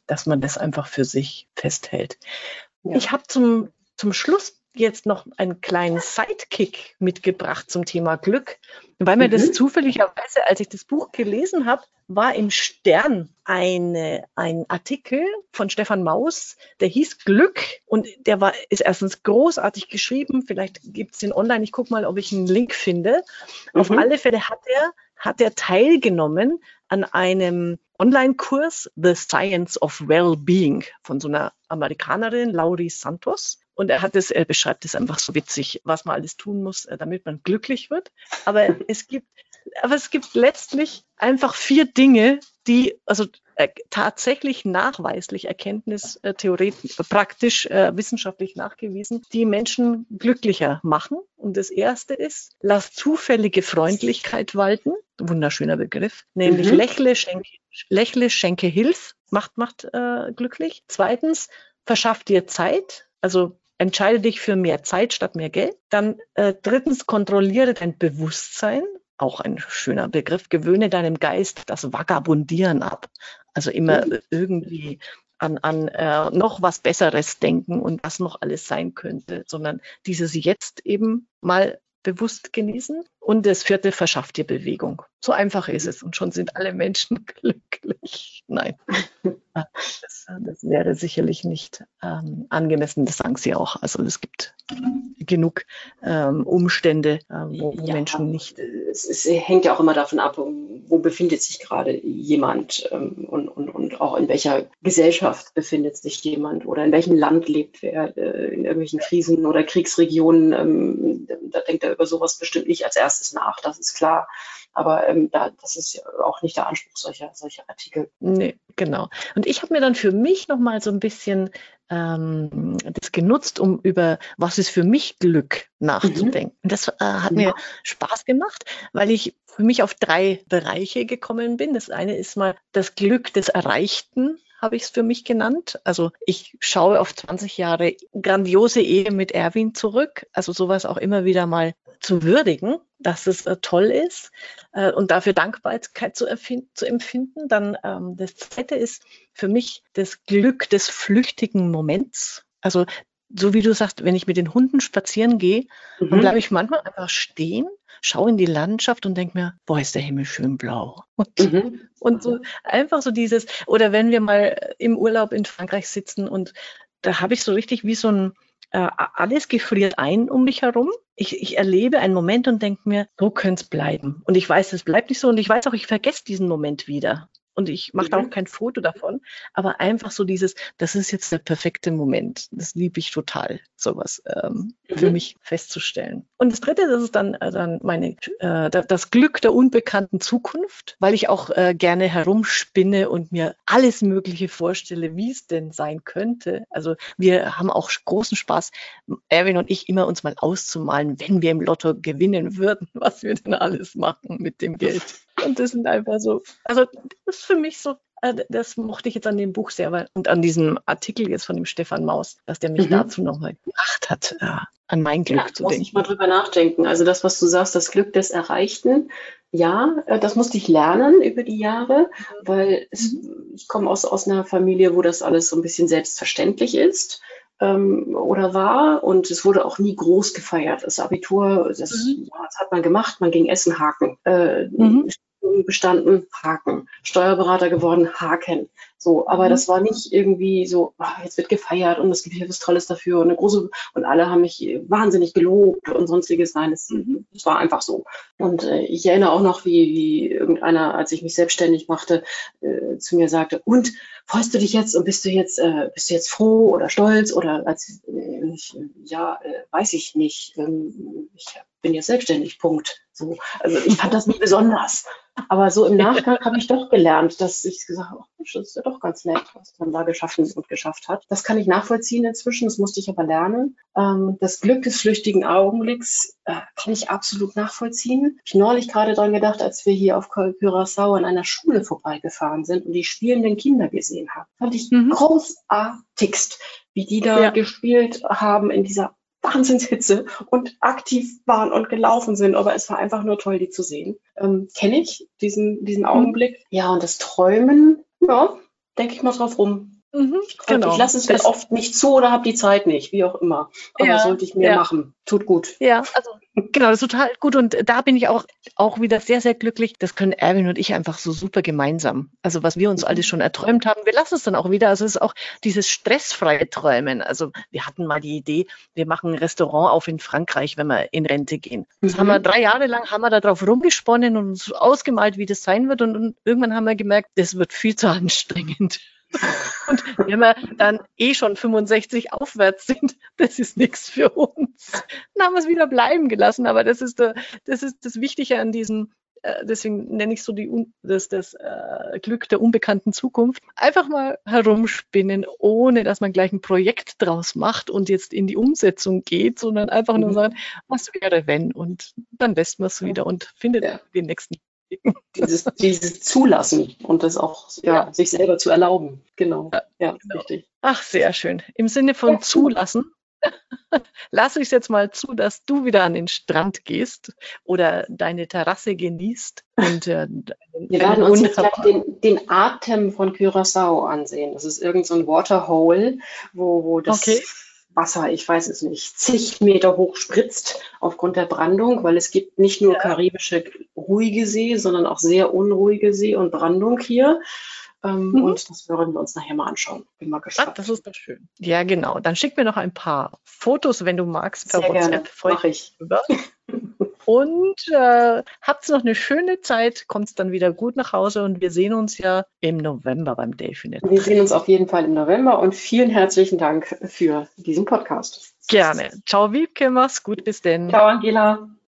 dass man das einfach für sich festhält. Ja. Ich habe zum, zum Schluss jetzt noch einen kleinen Sidekick mitgebracht zum Thema Glück, weil mir das Mhm. zufälligerweise, als ich das Buch gelesen habe, war im Stern eine, ein Artikel von Stefan Maus, der hieß Glück und der war, ist erstens großartig geschrieben, vielleicht gibt es den online, ich gucke mal, ob ich einen Link finde. Auf Mhm. alle Fälle hat er, hat er teilgenommen an einem Online-Kurs The Science of Well-Being von so einer Amerikanerin, Laurie Santos. Und er hat es, er beschreibt es einfach so witzig, was man alles tun muss, äh, damit man glücklich wird. Aber es gibt, aber es gibt letztlich einfach vier Dinge, die, also äh, tatsächlich nachweislich, erkenntnistheoretisch, praktisch, äh, wissenschaftlich nachgewiesen, die Menschen glücklicher machen. Und das erste ist, lass zufällige Freundlichkeit walten. Wunderschöner Begriff. Nämlich Mhm. lächle, schenke, lächle, schenke Hilf, macht, macht äh, glücklich. Zweitens, verschaff dir Zeit. Also entscheide dich für mehr Zeit statt mehr Geld. Dann äh, drittens, kontrolliere dein Bewusstsein. Auch ein schöner Begriff. Gewöhne deinem Geist das Vagabundieren ab. Also immer Mhm. irgendwie an, an äh, noch was Besseres denken und was noch alles sein könnte, sondern dieses Jetzt eben mal bewusst genießen. Und das vierte, verschafft dir Bewegung. So einfach ist es. Und schon sind alle Menschen *laughs* glücklich. Nein, *laughs* das, *laughs* das wäre sicherlich nicht ähm, angemessen. Das sagen sie auch. Also es gibt genug ähm, Umstände, äh, wo, wo Ja, Menschen nicht. Es, es hängt ja auch immer davon ab, wo befindet sich gerade jemand ähm, und, und, und auch in welcher Gesellschaft befindet sich jemand oder in welchem Land lebt wer, äh, in irgendwelchen Krisen- oder Kriegsregionen. Ähm, da denkt er über sowas bestimmt nicht als erstes nach, das ist klar. Aber ähm, da, das ist ja auch nicht der Anspruch solcher, solcher Artikel. Nee, genau. Und ich habe mir dann für mich nochmal so ein bisschen ähm, das genutzt, um über was ist für mich Glück nachzudenken. Und das äh, hat mir Ja. Spaß gemacht, weil ich für mich auf drei Bereiche gekommen bin. Das eine ist mal das Glück des Erreichten, habe ich es für mich genannt. Also ich schaue auf 20 Jahre grandiose Ehe mit Erwin zurück. Also sowas auch immer wieder mal zu würdigen, dass es äh, toll ist äh, und dafür Dankbarkeit zu, zu empfinden. Dann ähm, das Zweite ist für mich das Glück des flüchtigen Moments. Also so wie du sagst, wenn ich mit den Hunden spazieren gehe, mhm. dann bleibe ich manchmal einfach stehen, schaue in die Landschaft und denke mir, boah, ist der Himmel schön blau. Und, mhm. und so einfach so dieses, oder wenn wir mal im Urlaub in Frankreich sitzen und da habe ich so richtig wie so ein, äh, alles gefriert ein um mich herum. Ich, ich erlebe einen Moment und denke mir, so könnte es bleiben. Und ich weiß, es bleibt nicht so und ich weiß auch, ich vergesse diesen Moment wieder und ich mache da auch mhm. kein Foto davon, aber einfach so dieses, das ist jetzt der perfekte Moment. Das liebe ich total, sowas ähm, mhm. für mich festzustellen. Und das Dritte, das ist dann, äh, dann meine, äh, das Glück der unbekannten Zukunft, weil ich auch äh, gerne herumspinne und mir alles Mögliche vorstelle, wie es denn sein könnte. Also wir haben auch großen Spaß, Erwin und ich, immer uns mal auszumalen, wenn wir im Lotto gewinnen würden, *laughs* was wir denn alles machen mit dem Geld. Und das sind einfach so, also das ist für mich so, äh, das mochte ich jetzt an dem Buch sehr und an diesem Artikel jetzt von dem Stefan Maus, dass der mich mhm. dazu nochmal gebracht hat, äh, an mein Glück ja, zu muss denken. Muss ich mal drüber nachdenken. Also das, was du sagst, das Glück des Erreichten, ja, äh, das musste ich lernen über die Jahre, weil es, mhm. ich komme aus, aus einer Familie, wo das alles so ein bisschen selbstverständlich ist ähm, oder war und es wurde auch nie groß gefeiert. Das Abitur, das, mhm. ja, das hat man gemacht, man ging Essen haken. Äh, mhm bestanden, Haken. Steuerberater geworden, Haken. So, aber mhm. das war nicht irgendwie so, oh, jetzt wird gefeiert und es gibt hier was Tolles dafür und eine große und alle haben mich wahnsinnig gelobt und sonstiges. Nein, es, mhm. es war einfach so. Und äh, ich erinnere auch noch, wie, wie irgendeiner, als ich mich selbstständig machte, äh, zu mir sagte, und freust du dich jetzt und bist du jetzt, äh, bist du jetzt froh oder stolz oder als äh, ich, ja, äh, weiß ich nicht. Ähm, ich bin jetzt selbstständig, Punkt. So. Also ich fand das nie besonders. Aber so im *laughs* Nachgang habe ich doch gelernt, dass ich gesagt habe, oh, das ist ja doch ganz nett, was man da geschaffen und geschafft hat. Das kann ich nachvollziehen inzwischen, das musste ich aber lernen. Ähm, das Glück des flüchtigen Augenblicks äh, kann ich absolut nachvollziehen. Ich neulich gerade dran gedacht, als wir hier auf Curaçao an einer Schule vorbeigefahren sind und die spielenden Kinder gesehen haben. Fand ich mhm. großartigst, wie die da ja. gespielt haben in dieser Wahnsinnshitze und aktiv waren und gelaufen sind, aber es war einfach nur toll, die zu sehen. Ähm, Kenne ich diesen, diesen mhm. Augenblick. Ja, und das Träumen, ja, denke ich mal drauf rum. Mhm, genau. Ich lasse es das oft nicht zu oder habe die Zeit nicht, wie auch immer. Aber ja, sollte ich mehr ja. machen. Tut gut. Ja, *laughs* also genau, das ist total gut. Und da bin ich auch, auch wieder sehr, sehr glücklich. Das können Erwin und ich einfach so super gemeinsam. Also was wir uns alles schon erträumt haben, wir lassen es dann auch wieder. Also es ist auch dieses stressfreie Träumen. Also wir hatten mal die Idee, wir machen ein Restaurant auf in Frankreich, wenn wir in Rente gehen. Das mhm. haben wir drei Jahre lang haben wir da drauf rumgesponnen und uns ausgemalt, wie das sein wird. Und, und irgendwann haben wir gemerkt, das wird viel zu anstrengend. Und wenn wir dann eh schon 65 aufwärts sind, das ist nichts für uns. Dann haben wir es wieder bleiben gelassen. Aber das ist, der, das, ist das Wichtige an diesem, äh, deswegen nenne ich so die, das, das äh, Glück der unbekannten Zukunft. Einfach mal herumspinnen, ohne dass man gleich ein Projekt draus macht und jetzt in die Umsetzung geht, sondern einfach nur mhm. sagen, was wäre wenn? Und dann lässt man es wieder und findet ja. den nächsten dieses, dieses Zulassen und das auch ja, ja, sich selber zu erlauben. Genau. Ja, ja genau. richtig. Ach, sehr schön. Im Sinne von ja, zulassen, *laughs* lasse ich es jetzt mal zu, dass du wieder an den Strand gehst oder deine Terrasse genießt. Und, äh, Wir werden uns jetzt gleich den, den, Atem von Curaçao ansehen. Das ist irgendein so Waterhole, wo, wo das okay. Wasser, ich weiß es nicht, zig Meter hoch spritzt aufgrund der Brandung, weil es gibt nicht nur ja. karibische ruhige See, sondern auch sehr unruhige See und Brandung hier. Ähm, mhm. Und das würden wir uns nachher mal anschauen. Bin mal gespannt. Ach, das ist doch schön. Ja, genau. Dann schick mir noch ein paar Fotos, wenn du magst, per Sehr WhatsApp. Mach ich. Über. *laughs* Und äh, habt noch eine schöne Zeit, kommt dann wieder gut nach Hause und wir sehen uns ja im November beim Delfinet. Wir sehen uns auf jeden Fall im November und vielen herzlichen Dank für diesen Podcast. Gerne. Ciao Wiebke, mach's gut, bis denn. Ciao Angela.